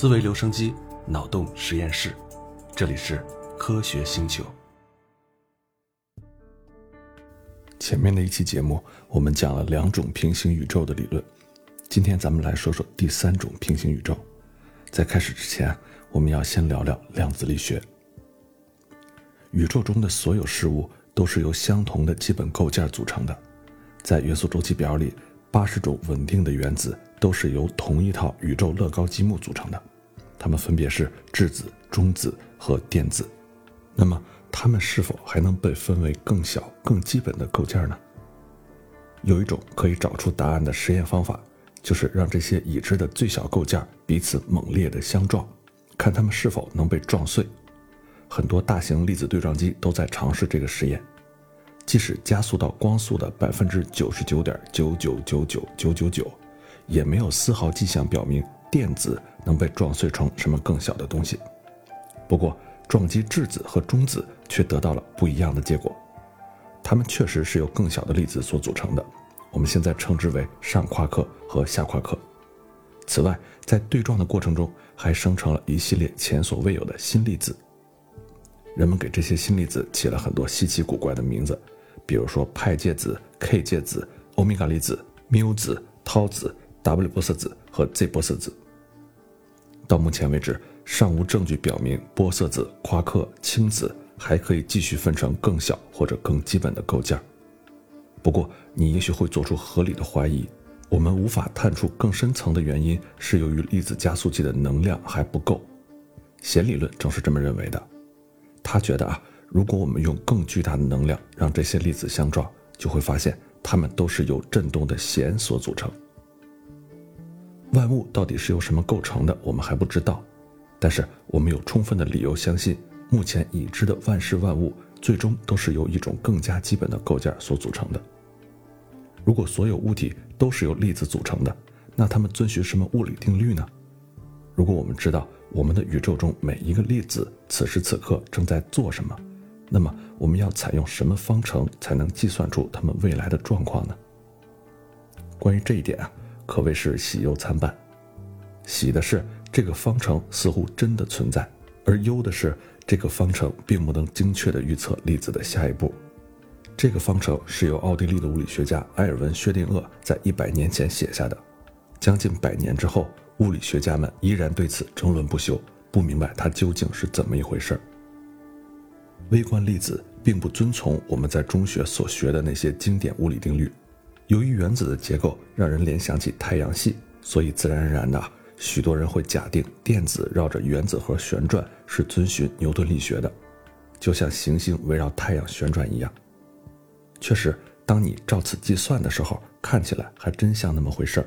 思维留声机，脑洞实验室，这里是科学星球。前面的一期节目，我们讲了两种平行宇宙的理论，今天咱们来说说第三种平行宇宙。在开始之前，我们要先聊聊量子力学。宇宙中的所有事物都是由相同的基本构件组成的，在元素周期表里，八十种稳定的原子。都是由同一套宇宙乐高积木组成的，它们分别是质子、中子和电子。那么，它们是否还能被分为更小、更基本的构件呢？有一种可以找出答案的实验方法，就是让这些已知的最小构件彼此猛烈地相撞，看它们是否能被撞碎。很多大型粒子对撞机都在尝试这个实验，即使加速到光速的百分之九十九点九九九九九九九。也没有丝毫迹象表明电子能被撞碎成什么更小的东西。不过，撞击质子和中子却得到了不一样的结果。它们确实是由更小的粒子所组成的，我们现在称之为上夸克和下夸克。此外，在对撞的过程中，还生成了一系列前所未有的新粒子。人们给这些新粒子起了很多稀奇古怪的名字，比如说派介子、K 介子、欧米伽粒子、缪子、涛子。W 玻色子和 Z 玻色子。到目前为止，尚无证据表明玻色子、夸克、氢子还可以继续分成更小或者更基本的构件。不过，你也许会做出合理的怀疑：我们无法探出更深层的原因，是由于粒子加速器的能量还不够。弦理论正是这么认为的。他觉得啊，如果我们用更巨大的能量让这些粒子相撞，就会发现它们都是由振动的弦所组成。万物到底是由什么构成的，我们还不知道。但是我们有充分的理由相信，目前已知的万事万物最终都是由一种更加基本的构件所组成的。如果所有物体都是由粒子组成的，那它们遵循什么物理定律呢？如果我们知道我们的宇宙中每一个粒子此时此刻正在做什么，那么我们要采用什么方程才能计算出它们未来的状况呢？关于这一点啊。可谓是喜忧参半，喜的是这个方程似乎真的存在，而忧的是这个方程并不能精确地预测粒子的下一步。这个方程是由奥地利的物理学家埃尔文·薛定谔在一百年前写下的，将近百年之后，物理学家们依然对此争论不休，不明白它究竟是怎么一回事儿。微观粒子并不遵从我们在中学所学的那些经典物理定律。由于原子的结构让人联想起太阳系，所以自然而然的，许多人会假定电子绕着原子核旋转是遵循牛顿力学的，就像行星围绕太阳旋转一样。确实，当你照此计算的时候，看起来还真像那么回事儿。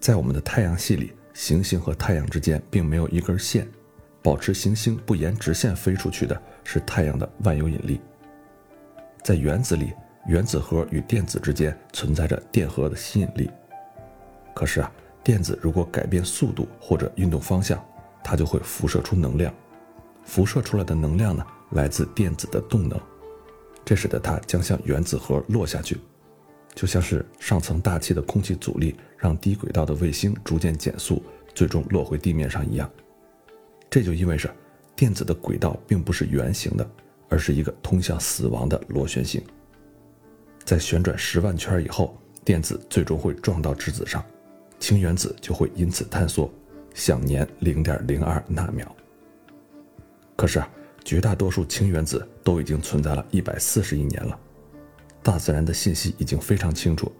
在我们的太阳系里，行星和太阳之间并没有一根线，保持行星不沿直线飞出去的是太阳的万有引力。在原子里。原子核与电子之间存在着电荷的吸引力。可是啊，电子如果改变速度或者运动方向，它就会辐射出能量。辐射出来的能量呢，来自电子的动能，这使得它将向原子核落下去，就像是上层大气的空气阻力让低轨道的卫星逐渐减速，最终落回地面上一样。这就意味着，电子的轨道并不是圆形的，而是一个通向死亡的螺旋形。在旋转十万圈以后，电子最终会撞到质子上，氢原子就会因此坍缩，享年零点零二纳秒。可是啊，绝大多数氢原子都已经存在了一百四十亿年了。大自然的信息已经非常清楚，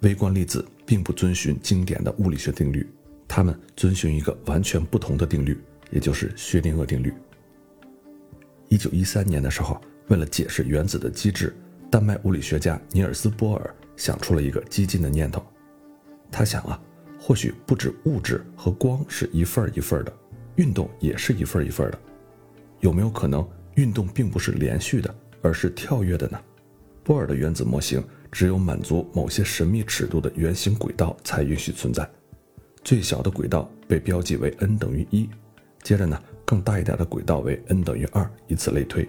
微观粒子并不遵循经典的物理学定律，它们遵循一个完全不同的定律，也就是薛定谔定律。一九一三年的时候，为了解释原子的机制。丹麦物理学家尼尔斯·波尔想出了一个激进的念头，他想啊，或许不止物质和光是一份一份的，运动也是一份一份的，有没有可能运动并不是连续的，而是跳跃的呢？波尔的原子模型只有满足某些神秘尺度的圆形轨道才允许存在，最小的轨道被标记为 n 等于一，接着呢，更大一点的轨道为 n 等于二，以此类推。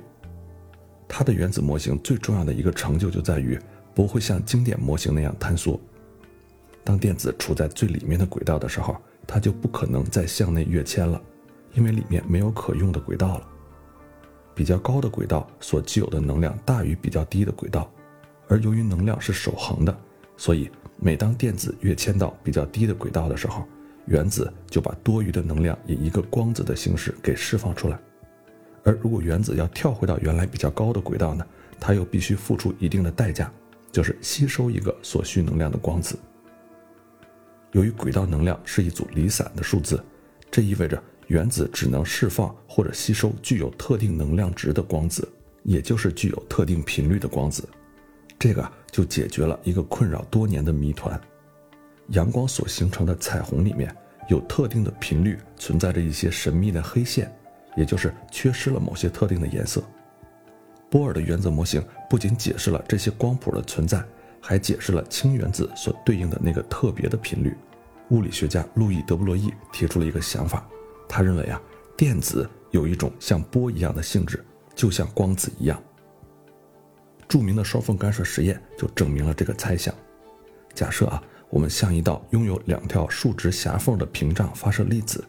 它的原子模型最重要的一个成就就在于不会像经典模型那样坍缩。当电子处在最里面的轨道的时候，它就不可能再向内跃迁了，因为里面没有可用的轨道了。比较高的轨道所具有的能量大于比较低的轨道，而由于能量是守恒的，所以每当电子跃迁到比较低的轨道的时候，原子就把多余的能量以一个光子的形式给释放出来。而如果原子要跳回到原来比较高的轨道呢，它又必须付出一定的代价，就是吸收一个所需能量的光子。由于轨道能量是一组离散的数字，这意味着。原子只能释放或者吸收具有特定能量值的光子，也就是具有特定频率的光子。这个就解决了一个困扰多年的谜团：阳光所形成的彩虹里面有特定的频率存在着一些神秘的黑线，也就是缺失了某些特定的颜色。波尔的原子模型不仅解释了这些光谱的存在，还解释了氢原子所对应的那个特别的频率。物理学家路易·德布洛意提出了一个想法。他认为啊，电子有一种像波一样的性质，就像光子一样。著名的双缝干涉实验就证明了这个猜想。假设啊，我们向一道拥有两条竖直狭缝的屏障发射粒子，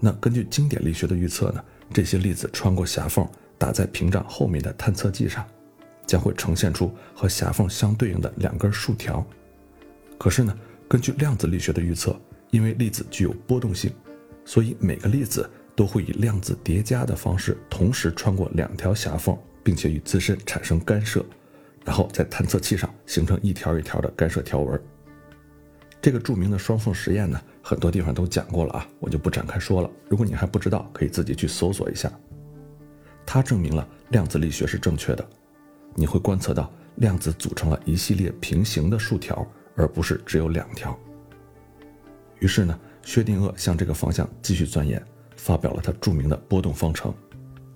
那根据经典力学的预测呢，这些粒子穿过狭缝打在屏障后面的探测器上，将会呈现出和狭缝相对应的两根竖条。可是呢，根据量子力学的预测，因为粒子具有波动性。所以每个粒子都会以量子叠加的方式同时穿过两条狭缝，并且与自身产生干涉，然后在探测器上形成一条一条的干涉条纹。这个著名的双缝实验呢，很多地方都讲过了啊，我就不展开说了。如果你还不知道，可以自己去搜索一下。它证明了量子力学是正确的，你会观测到量子组成了一系列平行的竖条，而不是只有两条。于是呢。薛定谔向这个方向继续钻研，发表了他著名的波动方程。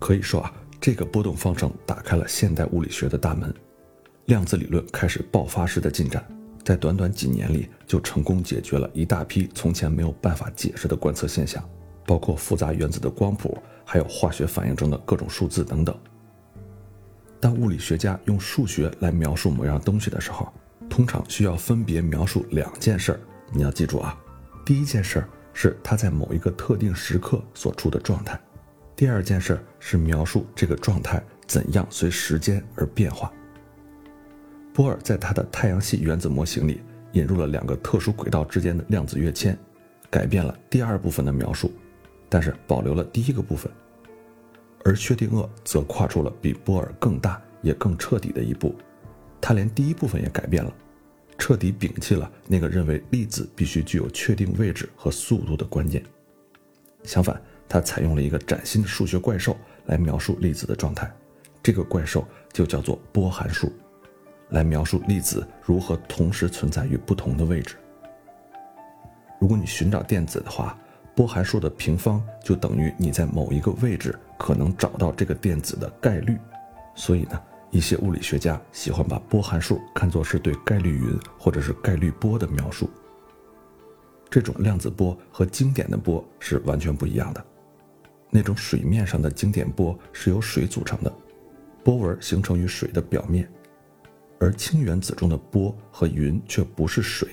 可以说啊，这个波动方程打开了现代物理学的大门，量子理论开始爆发式的进展，在短短几年里就成功解决了一大批从前没有办法解释的观测现象，包括复杂原子的光谱，还有化学反应中的各种数字等等。当物理学家用数学来描述某样东西的时候，通常需要分别描述两件事儿，你要记住啊。第一件事儿是它在某一个特定时刻所处的状态，第二件事儿是描述这个状态怎样随时间而变化。波尔在他的太阳系原子模型里引入了两个特殊轨道之间的量子跃迁，改变了第二部分的描述，但是保留了第一个部分。而薛定谔则跨出了比波尔更大也更彻底的一步，他连第一部分也改变了。彻底摒弃了那个认为粒子必须具有确定位置和速度的观念，相反，他采用了一个崭新的数学怪兽来描述粒子的状态，这个怪兽就叫做波函数，来描述粒子如何同时存在于不同的位置。如果你寻找电子的话，波函数的平方就等于你在某一个位置可能找到这个电子的概率，所以呢。一些物理学家喜欢把波函数看作是对概率云或者是概率波的描述。这种量子波和经典的波是完全不一样的。那种水面上的经典波是由水组成的，波纹形成于水的表面，而氢原子中的波和云却不是水，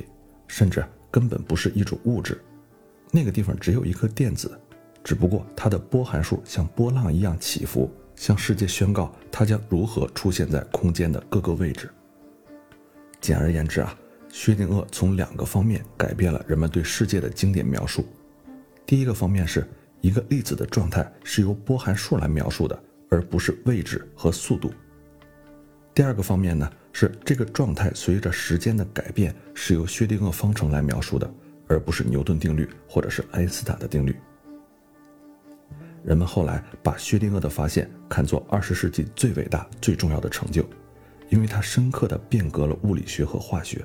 甚至根本不是一种物质。那个地方只有一颗电子，只不过它的波函数像波浪一样起伏。向世界宣告它将如何出现在空间的各个位置。简而言之啊，薛定谔从两个方面改变了人们对世界的经典描述。第一个方面是一个粒子的状态是由波函数来描述的，而不是位置和速度。第二个方面呢，是这个状态随着时间的改变是由薛定谔方程来描述的，而不是牛顿定律或者是爱因斯坦的定律。人们后来把薛定谔的发现看作二十世纪最伟大、最重要的成就，因为它深刻地变革了物理学和化学。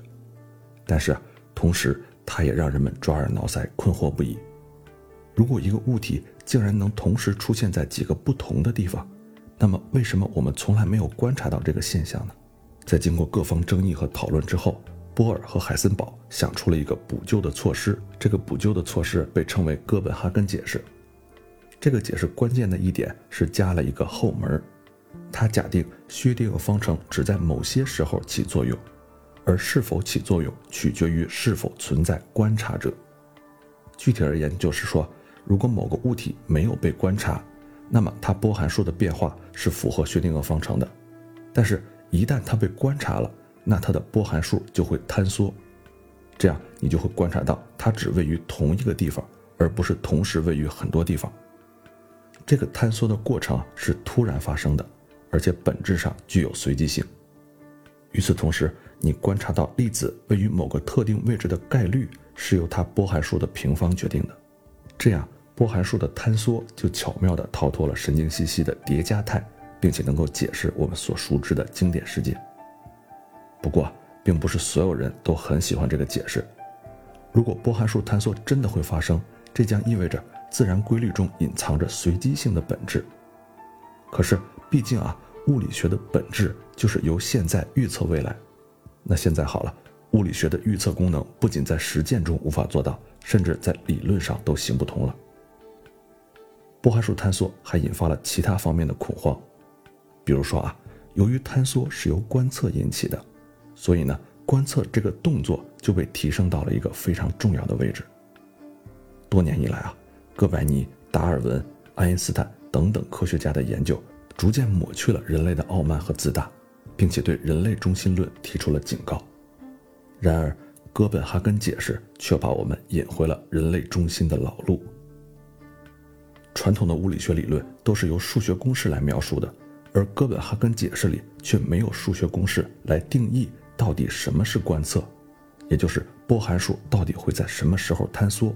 但是，同时它也让人们抓耳挠腮、困惑不已。如果一个物体竟然能同时出现在几个不同的地方，那么为什么我们从来没有观察到这个现象呢？在经过各方争议和讨论之后，波尔和海森堡想出了一个补救的措施。这个补救的措施被称为哥本哈根解释。这个解释关键的一点是加了一个后门，它假定薛定谔方程只在某些时候起作用，而是否起作用取决于是否存在观察者。具体而言就是说，如果某个物体没有被观察，那么它波函数的变化是符合薛定谔方程的。但是，一旦它被观察了，那它的波函数就会坍缩。这样，你就会观察到它只位于同一个地方，而不是同时位于很多地方。这个坍缩的过程是突然发生的，而且本质上具有随机性。与此同时，你观察到粒子位于某个特定位置的概率是由它波函数的平方决定的。这样，波函数的坍缩就巧妙地逃脱了神经兮兮的叠加态，并且能够解释我们所熟知的经典世界。不过，并不是所有人都很喜欢这个解释。如果波函数坍缩真的会发生，这将意味着自然规律中隐藏着随机性的本质。可是，毕竟啊，物理学的本质就是由现在预测未来。那现在好了，物理学的预测功能不仅在实践中无法做到，甚至在理论上都行不通了。波函数坍缩还引发了其他方面的恐慌，比如说啊，由于坍缩是由观测引起的。所以呢，观测这个动作就被提升到了一个非常重要的位置。多年以来啊，哥白尼、达尔文、爱因斯坦等等科学家的研究，逐渐抹去了人类的傲慢和自大，并且对人类中心论提出了警告。然而，哥本哈根解释却把我们引回了人类中心的老路。传统的物理学理论都是由数学公式来描述的，而哥本哈根解释里却没有数学公式来定义。到底什么是观测？也就是波函数到底会在什么时候坍缩？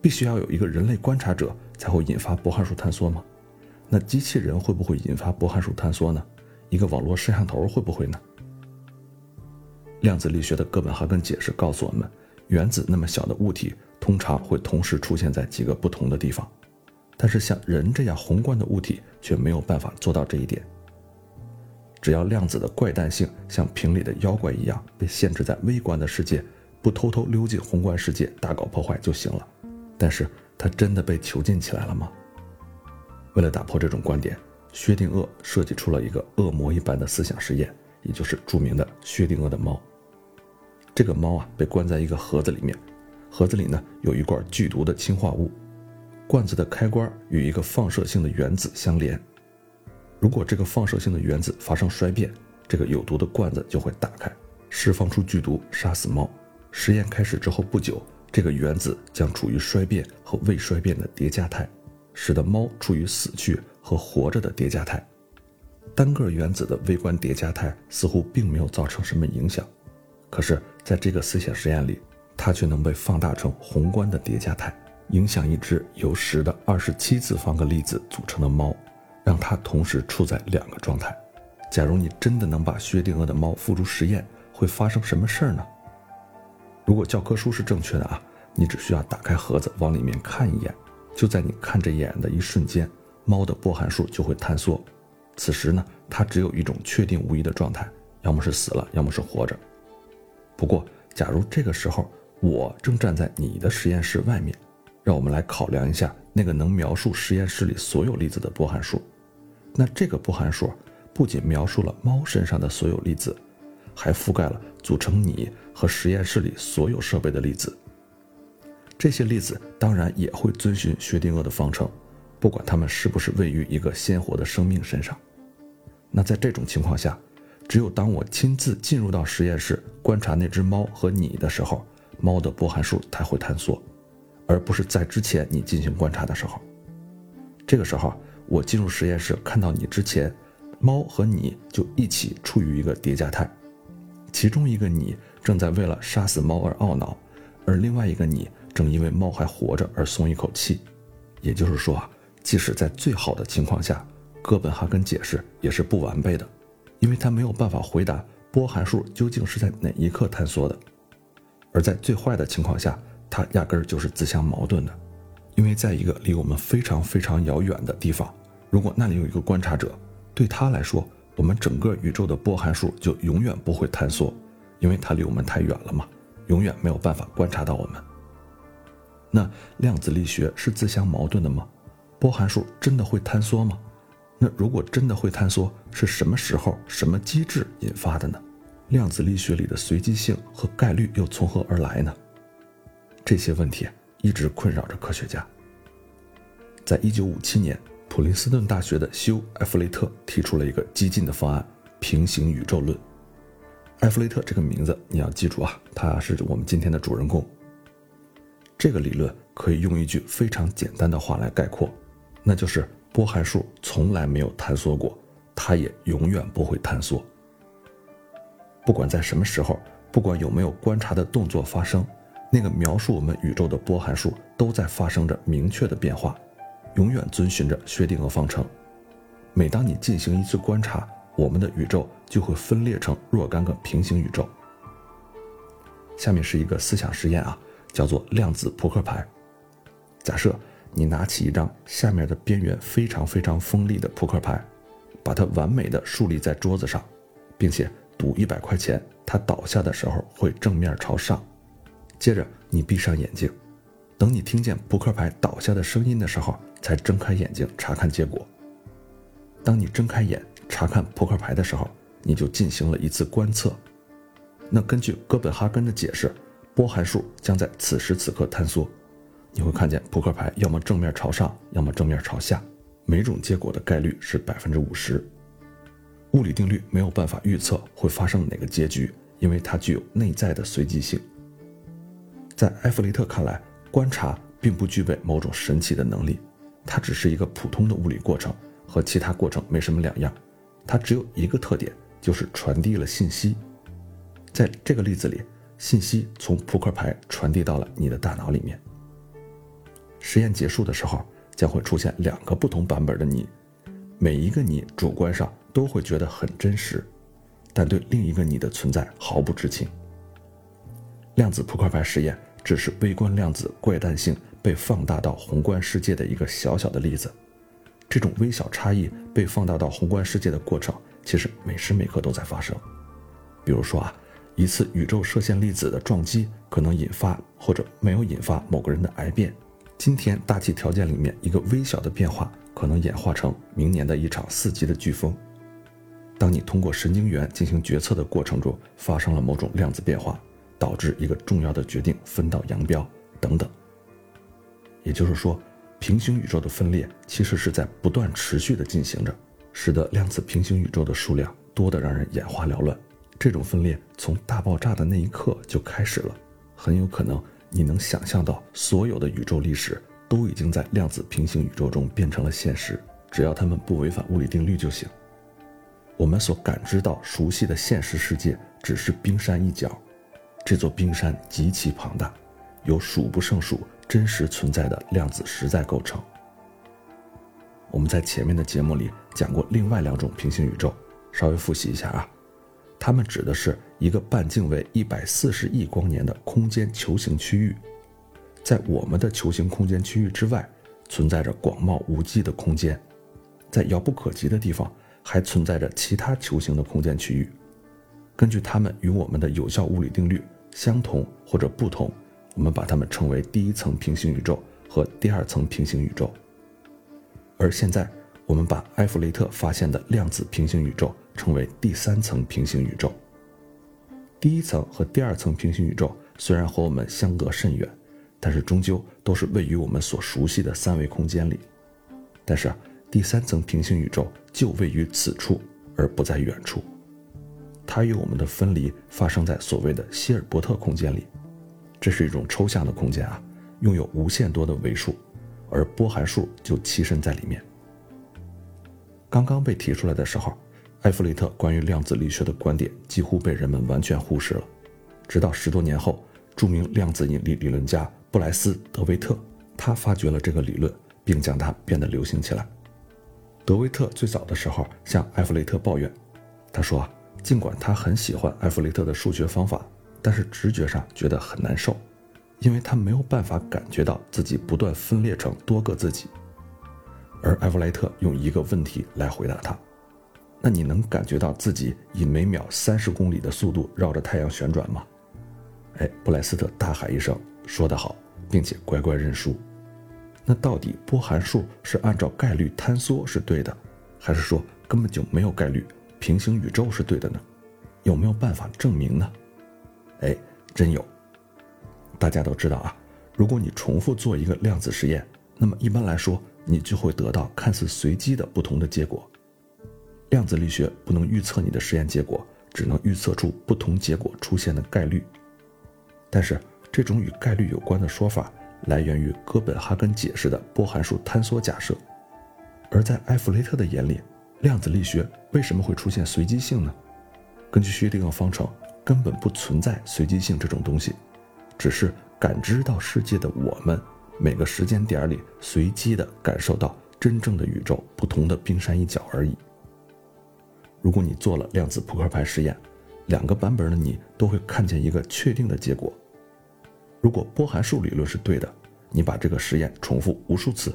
必须要有一个人类观察者才会引发波函数坍缩吗？那机器人会不会引发波函数坍缩呢？一个网络摄像头会不会呢？量子力学的哥本哈根解释告诉我们，原子那么小的物体通常会同时出现在几个不同的地方，但是像人这样宏观的物体却没有办法做到这一点。只要量子的怪诞性像瓶里的妖怪一样被限制在微观的世界，不偷偷溜进宏观世界大搞破坏就行了。但是它真的被囚禁起来了吗？为了打破这种观点，薛定谔设计出了一个恶魔一般的思想实验，也就是著名的薛定谔的猫。这个猫啊被关在一个盒子里面，盒子里呢有一罐剧毒的氰化物，罐子的开关与一个放射性的原子相连。如果这个放射性的原子发生衰变，这个有毒的罐子就会打开，释放出剧毒，杀死猫。实验开始之后不久，这个原子将处于衰变和未衰变的叠加态，使得猫处于死去和活着的叠加态。单个原子的微观叠加态似乎并没有造成什么影响，可是在这个思想实验里，它却能被放大成宏观的叠加态，影响一只由十的二十七次方个粒子组成的猫。让它同时处在两个状态。假如你真的能把薛定谔的猫付诸实验，会发生什么事儿呢？如果教科书是正确的啊，你只需要打开盒子往里面看一眼，就在你看这一眼的一瞬间，猫的波函数就会坍缩。此时呢，它只有一种确定无疑的状态，要么是死了，要么是活着。不过，假如这个时候我正站在你的实验室外面，让我们来考量一下那个能描述实验室里所有粒子的波函数。那这个波函数不仅描述了猫身上的所有粒子，还覆盖了组成你和实验室里所有设备的粒子。这些粒子当然也会遵循薛定谔的方程，不管它们是不是位于一个鲜活的生命身上。那在这种情况下，只有当我亲自进入到实验室观察那只猫和你的时候，猫的波函数才会坍缩，而不是在之前你进行观察的时候。这个时候。我进入实验室看到你之前，猫和你就一起处于一个叠加态，其中一个你正在为了杀死猫而懊恼，而另外一个你正因为猫还活着而松一口气。也就是说啊，即使在最好的情况下，哥本哈根解释也是不完备的，因为他没有办法回答波函数究竟是在哪一刻坍缩的；而在最坏的情况下，它压根儿就是自相矛盾的。因为在一个离我们非常非常遥远的地方，如果那里有一个观察者，对他来说，我们整个宇宙的波函数就永远不会坍缩，因为它离我们太远了嘛，永远没有办法观察到我们。那量子力学是自相矛盾的吗？波函数真的会坍缩吗？那如果真的会坍缩，是什么时候、什么机制引发的呢？量子力学里的随机性和概率又从何而来呢？这些问题。一直困扰着科学家。在一九五七年，普林斯顿大学的休·埃弗雷特提出了一个激进的方案——平行宇宙论。埃弗雷特这个名字你要记住啊，他是我们今天的主人公。这个理论可以用一句非常简单的话来概括，那就是波函数从来没有坍缩过，它也永远不会坍缩。不管在什么时候，不管有没有观察的动作发生，那个描述我们宇宙的波函数都在发生着明确的变化，永远遵循着薛定谔方程。每当你进行一次观察，我们的宇宙就会分裂成若干个平行宇宙。下面是一个思想实验啊，叫做量子扑克牌。假设你拿起一张下面的边缘非常非常锋利的扑克牌，把它完美的竖立在桌子上，并且赌一百块钱，它倒下的时候会正面朝上。接着你闭上眼睛，等你听见扑克牌倒下的声音的时候，才睁开眼睛查看结果。当你睁开眼，查看扑克牌的时候，你就进行了一次观测。那根据哥本哈根的解释，波函数将在此时此刻坍缩。你会看见扑克牌要么正面朝上，要么正面朝下。每种结果的概率是百分之五十。物理定律没有办法预测会发生哪个结局，因为它具有内在的随机性。在埃弗雷特看来，观察并不具备某种神奇的能力，它只是一个普通的物理过程，和其他过程没什么两样。它只有一个特点，就是传递了信息。在这个例子里，信息从扑克牌传递到了你的大脑里面。实验结束的时候，将会出现两个不同版本的你，每一个你主观上都会觉得很真实，但对另一个你的存在毫不知情。量子扑克牌实验只是微观量子怪诞性被放大到宏观世界的一个小小的例子。这种微小差异被放大到宏观世界的过程，其实每时每刻都在发生。比如说啊，一次宇宙射线粒子的撞击可能引发或者没有引发某个人的癌变。今天大气条件里面一个微小的变化，可能演化成明年的一场四级的飓风。当你通过神经元进行决策的过程中，发生了某种量子变化，导致一个重要的决定分道扬镳，等等。也就是说。平行宇宙的分裂其实是在不断持续的进行着，使得量子平行宇宙的数量多得让人眼花缭乱。这种分裂从大爆炸的那一刻就开始了，很有可能你能想象到所有的宇宙历史都已经在量子平行宇宙中变成了现实，只要它们不违反物理定律就行。我们所感知到熟悉的现实世界只是冰山一角，这座冰山极其庞大，有数不胜数。真实存在的量子实在构成。我们在前面的节目里讲过另外两种平行宇宙，稍微复习一下啊。它们指的是一个半径为一百四十亿光年的空间球形区域，在我们的球形空间区域之外，存在着广袤无际的空间，在遥不可及的地方还存在着其他球形的空间区域。根据它们与我们的有效物理定律相同或者不同。我们把它们称为第一层平行宇宙和第二层平行宇宙，而现在我们把埃弗雷特发现的量子平行宇宙称为第三层平行宇宙。第一层和第二层平行宇宙虽然和我们相隔甚远，但是终究都是位于我们所熟悉的三维空间里。但是第三层平行宇宙就位于此处，而不在远处。它与我们的分离发生在所谓的希尔伯特空间里。这是一种抽象的空间啊，拥有无限多的维数，而波函数就栖身在里面。刚刚被提出来的时候，埃弗雷特关于量子力学的观点几乎被人们完全忽视了。直到十多年后，著名量子引力理论家布莱斯·德维特，他发掘了这个理论，并将它变得流行起来。德维特最早的时候向埃弗雷特抱怨，他说啊，尽管他很喜欢埃弗雷特的数学方法。但是直觉上觉得很难受，因为他没有办法感觉到自己不断分裂成多个自己。而埃弗莱特用一个问题来回答他：“那你能感觉到自己以每秒三十公里的速度绕着太阳旋转吗？”哎，布莱斯特大喊一声：“说得好！”并且乖乖认输。那到底波函数是按照概率坍缩是对的，还是说根本就没有概率，平行宇宙是对的呢？有没有办法证明呢？哎，真有！大家都知道啊，如果你重复做一个量子实验，那么一般来说，你就会得到看似随机的不同的结果。量子力学不能预测你的实验结果，只能预测出不同结果出现的概率。但是，这种与概率有关的说法来源于哥本哈根解释的波函数坍缩假设。而在埃弗雷特的眼里，量子力学为什么会出现随机性呢？根据薛定谔方程，根本不存在随机性这种东西，只是感知到世界的我们，每个时间点里随机的感受到真正的宇宙不同的冰山一角而已。如果你做了量子扑克牌实验，两个版本的你都会看见一个确定的结果。如果波函数理论是对的，你把这个实验重复无数次，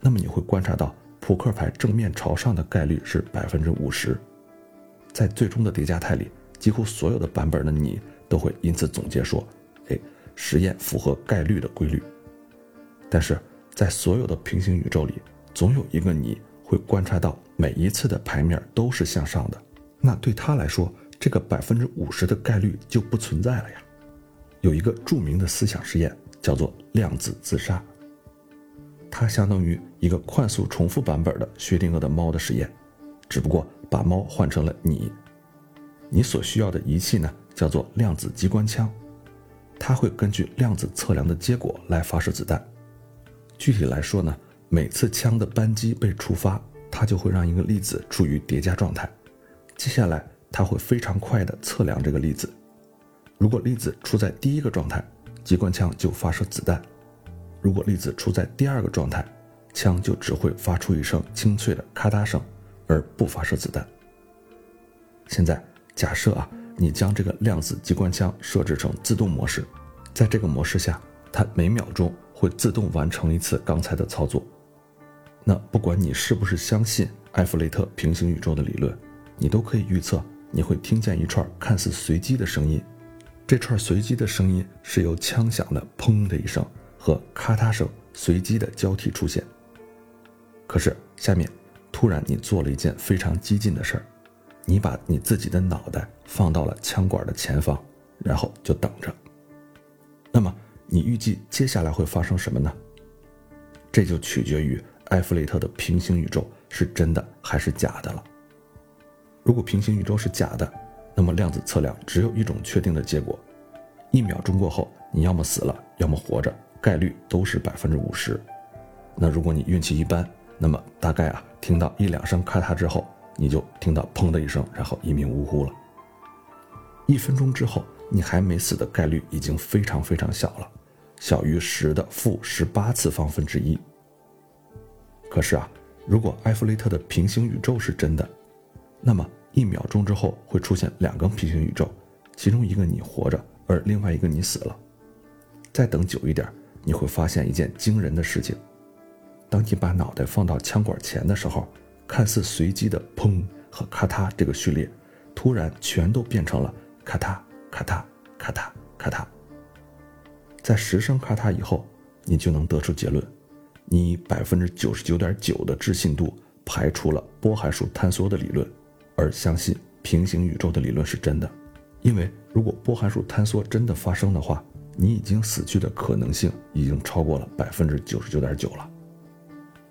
那么你会观察到。扑克牌正面朝上的概率是百分之五十，在最终的叠加态里，几乎所有的版本的你都会因此总结说：“哎，实验符合概率的规律。”但是在所有的平行宇宙里，总有一个你会观察到每一次的牌面都是向上的，那对他来说，这个百分之五十的概率就不存在了呀。有一个著名的思想实验叫做量子自杀。它相当于一个快速重复版本的薛定谔的猫的实验，只不过把猫换成了你。你所需要的仪器呢，叫做量子机关枪，它会根据量子测量的结果来发射子弹。具体来说呢，每次枪的扳机被触发，它就会让一个粒子处于叠加状态。接下来，它会非常快地测量这个粒子。如果粒子处在第一个状态，机关枪就发射子弹。如果粒子处在第二个状态，枪就只会发出一声清脆的咔嗒声，而不发射子弹。现在假设啊，你将这个量子机关枪设置成自动模式，在这个模式下，它每秒钟会自动完成一次刚才的操作。那不管你是不是相信埃弗雷特平行宇宙的理论，你都可以预测你会听见一串看似随机的声音，这串随机的声音是由枪响的砰的一声。和咔嗒声随机的交替出现。可是下面，突然你做了一件非常激进的事儿，你把你自己的脑袋放到了枪管的前方，然后就等着。那么你预计接下来会发生什么呢？这就取决于埃弗雷特的平行宇宙是真的还是假的了。如果平行宇宙是假的，那么量子测量只有一种确定的结果：一秒钟过后，你要么死了，要么活着。概率都是百分之五十，那如果你运气一般，那么大概啊，听到一两声咔嗒之后，你就听到砰的一声，然后一命呜呼了。一分钟之后，你还没死的概率已经非常非常小了，小于十的负十八次方分之一。可是啊，如果埃弗雷特的平行宇宙是真的，那么一秒钟之后会出现两个平行宇宙，其中一个你活着，而另外一个你死了。再等久一点。你会发现一件惊人的事情：当你把脑袋放到枪管前的时候，看似随机的“砰”和“咔嗒”这个序列，突然全都变成了“咔嗒咔嗒咔嗒咔嗒”。在十声“咔嗒”以后，你就能得出结论：你以百分之九十九点九的置信度排除了波函数坍缩的理论，而相信平行宇宙的理论是真的。因为如果波函数坍缩真的发生的话，你已经死去的可能性已经超过了百分之九十九点九了。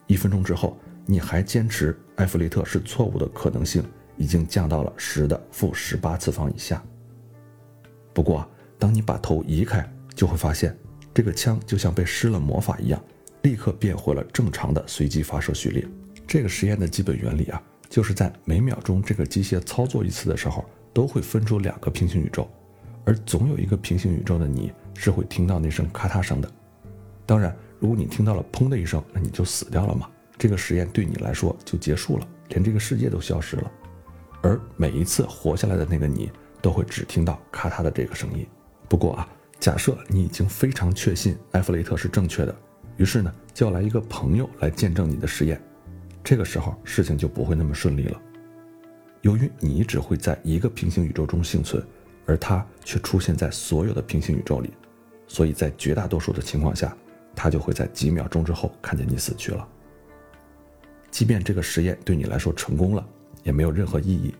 一分钟之后，你还坚持埃弗雷特是错误的可能性已经降到了十的负十八次方以下。不过，当你把头移开，就会发现这个枪就像被施了魔法一样，立刻变回了正常的随机发射序列。这个实验的基本原理啊，就是在每秒钟这个机械操作一次的时候，都会分出两个平行宇宙，而总有一个平行宇宙的你。是会听到那声咔嗒声的，当然，如果你听到了砰的一声，那你就死掉了嘛。这个实验对你来说就结束了，连这个世界都消失了。而每一次活下来的那个你，都会只听到咔嗒的这个声音。不过啊，假设你已经非常确信埃弗雷特是正确的，于是呢，叫来一个朋友来见证你的实验，这个时候事情就不会那么顺利了。由于你只会在一个平行宇宙中幸存，而他却出现在所有的平行宇宙里。所以在绝大多数的情况下，他就会在几秒钟之后看见你死去了。即便这个实验对你来说成功了，也没有任何意义，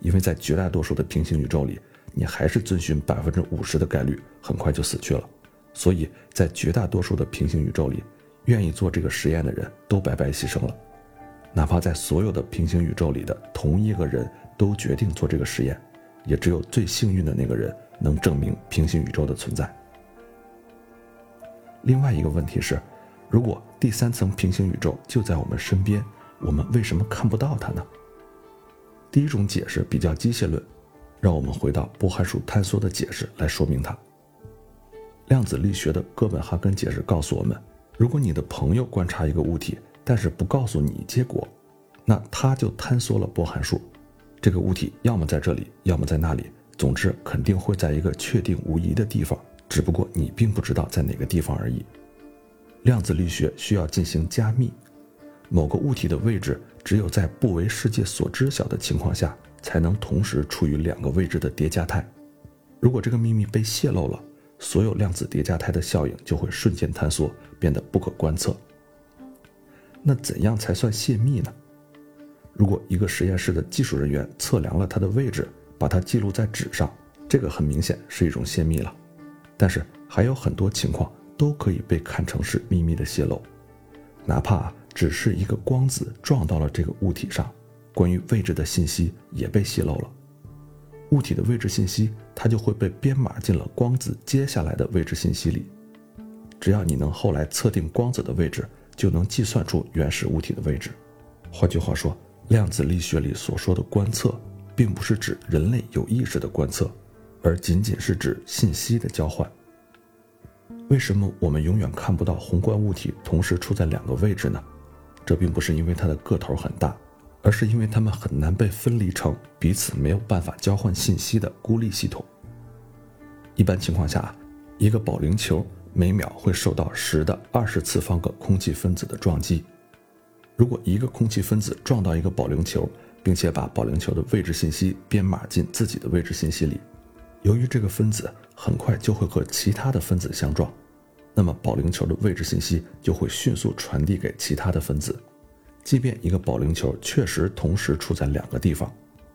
因为在绝大多数的平行宇宙里，你还是遵循百分之五十的概率很快就死去了，所以在绝大多数的平行宇宙里，愿意做这个实验的人都白白牺牲了。哪怕在所有的平行宇宙里的同一个人都决定做这个实验，也只有最幸运的那个人能证明平行宇宙的存在。另外一个问题是，如果第三层平行宇宙就在我们身边，我们为什么看不到它呢？第一种解释比较机械论，让我们回到波函数坍缩的解释来说明它。量子力学的哥本哈根解释告诉我们，如果你的朋友观察一个物体，但是不告诉你结果，那他就坍缩了波函数。这个物体要么在这里，要么在那里，总之肯定会在一个确定无疑的地方。只不过你并不知道在哪个地方而已。量子力学需要进行加密，某个物体的位置只有在不为世界所知晓的情况下，才能同时处于两个位置的叠加态。如果这个秘密被泄露了，所有量子叠加态的效应就会瞬间坍缩，变得不可观测。那怎样才算泄密呢？如果一个实验室的技术人员测量了它的位置，把它记录在纸上，这个很明显是一种泄密了。但是还有很多情况都可以被看成是秘密的泄露，哪怕只是一个光子撞到了这个物体上，关于位置的信息也被泄露了。物体的位置信息，它就会被编码进了光子接下来的位置信息里。只要你能后来测定光子的位置，就能计算出原始物体的位置。换句话说，量子力学里所说的观测，并不是指人类有意识的观测。而仅仅是指信息的交换。为什么我们永远看不到宏观物体同时处在两个位置呢？这并不是因为它的个头很大，而是因为它们很难被分离成彼此没有办法交换信息的孤立系统。一般情况下，一个保龄球每秒会受到十的二十次方个空气分子的撞击。如果一个空气分子撞到一个保龄球，并且把保龄球的位置信息编码进自己的位置信息里。由于这个分子很快就会和其他的分子相撞，那么保龄球的位置信息就会迅速传递给其他的分子。即便一个保龄球确实同时处在两个地方，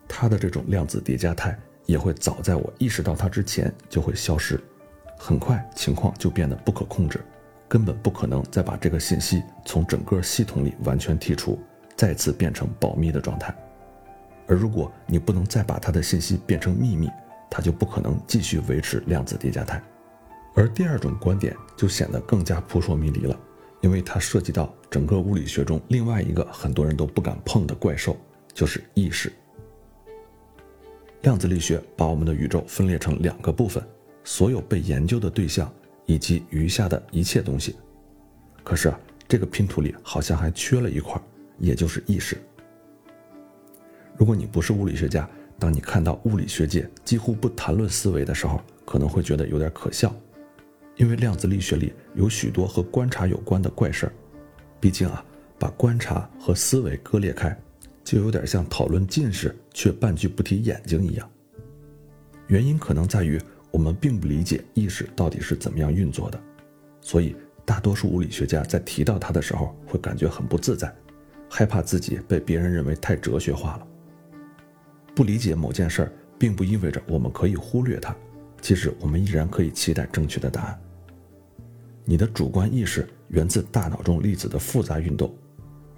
它的这种量子叠加态也会早在我意识到它之前就会消失。很快情况就变得不可控制，根本不可能再把这个信息从整个系统里完全剔除，再次变成保密的状态。而如果你不能再把它的信息变成秘密，它就不可能继续维持量子叠加态，而第二种观点就显得更加扑朔迷离了，因为它涉及到整个物理学中另外一个很多人都不敢碰的怪兽，就是意识。量子力学把我们的宇宙分裂成两个部分，所有被研究的对象以及余下的一切东西。可是啊，这个拼图里好像还缺了一块，也就是意识。如果你不是物理学家，当你看到物理学界几乎不谈论思维的时候，可能会觉得有点可笑，因为量子力学里有许多和观察有关的怪事儿。毕竟啊，把观察和思维割裂开，就有点像讨论近视却半句不提眼睛一样。原因可能在于我们并不理解意识到底是怎么样运作的，所以大多数物理学家在提到它的时候会感觉很不自在，害怕自己被别人认为太哲学化了。不理解某件事儿，并不意味着我们可以忽略它。其实，我们依然可以期待正确的答案。你的主观意识源自大脑中粒子的复杂运动，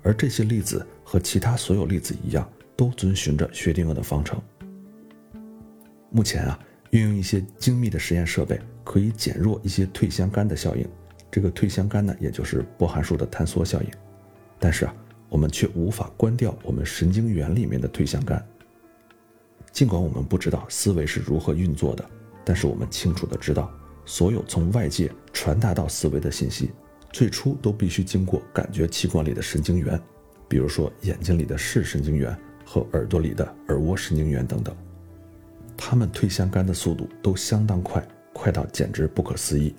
而这些粒子和其他所有粒子一样，都遵循着薛定谔的方程。目前啊，运用一些精密的实验设备，可以减弱一些退相干的效应。这个退相干呢，也就是波函数的坍缩效应。但是啊，我们却无法关掉我们神经元里面的退相干。尽管我们不知道思维是如何运作的，但是我们清楚的知道，所有从外界传达到思维的信息，最初都必须经过感觉器官里的神经元，比如说眼睛里的视神经元和耳朵里的耳蜗神经元等等，它们退相干的速度都相当快，快到简直不可思议。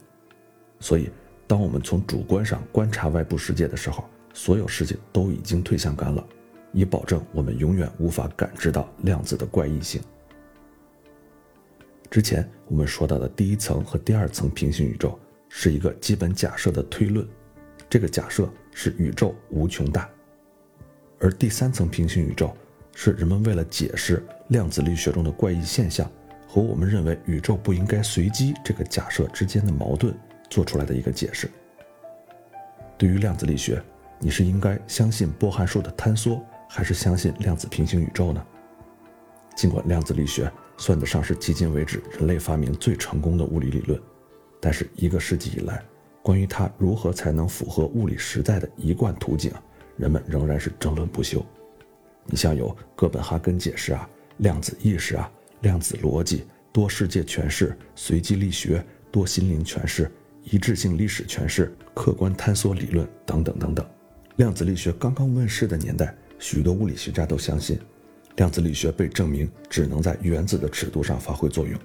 所以，当我们从主观上观察外部世界的时候，所有事情都已经退相干了。以保证我们永远无法感知到量子的怪异性。之前我们说到的第一层和第二层平行宇宙是一个基本假设的推论，这个假设是宇宙无穷大，而第三层平行宇宙是人们为了解释量子力学中的怪异现象和我们认为宇宙不应该随机这个假设之间的矛盾，做出来的一个解释。对于量子力学，你是应该相信波函数的坍缩，还是相信量子平行宇宙呢？尽管量子力学算得上是迄今为止人类发明最成功的物理理论，但是一个世纪以来，关于它如何才能符合物理实在的一贯图景，人们仍然是争论不休。你像有哥本哈根解释啊、量子意识啊、量子逻辑、多世界诠释、随机力学、多心灵诠释、一致性历史诠释、客观坍缩理论等等等等。量子力学刚刚问世的年代，许多物理学家都相信，量子力学被证明只能在原子的尺度上发挥作用。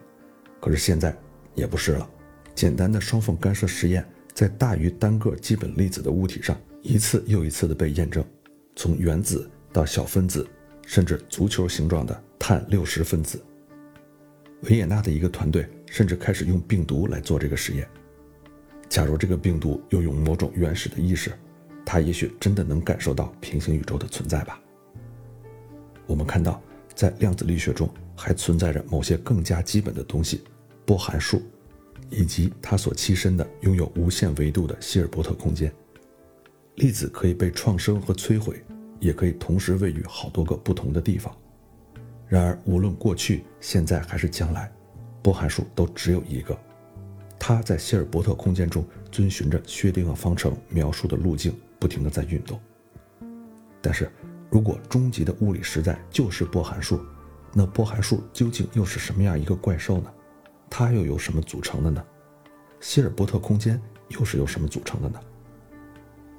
可是现在也不是了，简单的双缝干涉实验在大于单个基本粒子的物体上一次又一次的被验证，从原子。到小分子，甚至足球形状的碳六十分子。维也纳的一个团队甚至开始用病毒来做这个实验。假如这个病毒拥有某种原始的意识，他也许真的能感受到平行宇宙的存在吧。我们看到，在量子力学中还存在着某些更加基本的东西，波函数，以及它所栖身的拥有无限维度的希尔伯特空间。粒子可以被创生和摧毁。也可以同时位于好多个不同的地方。然而，无论过去、现在还是将来，波函数都只有一个。它在希尔伯特空间中遵循着薛定谔方程描述的路径，不停地在运动。但是，如果终极的物理实在就是波函数，那波函数究竟又是什么样一个怪兽呢？它又由什么组成的呢？希尔伯特空间又是由什么组成的呢？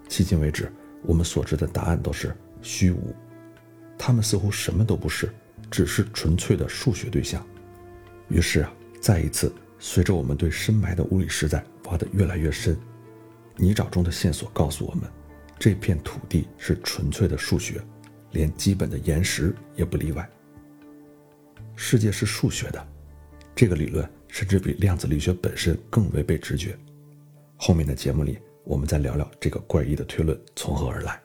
迄今为止，我们所知的答案都是。虚无，他们似乎什么都不是，只是纯粹的数学对象。于是啊，再一次，随着我们对深埋的物理实在挖得越来越深，泥沼中的线索告诉我们，这片土地是纯粹的数学，连基本的岩石也不例外。世界是数学的，这个理论甚至比量子力学本身更违背直觉。后面的节目里，我们再聊聊这个怪异的推论从何而来。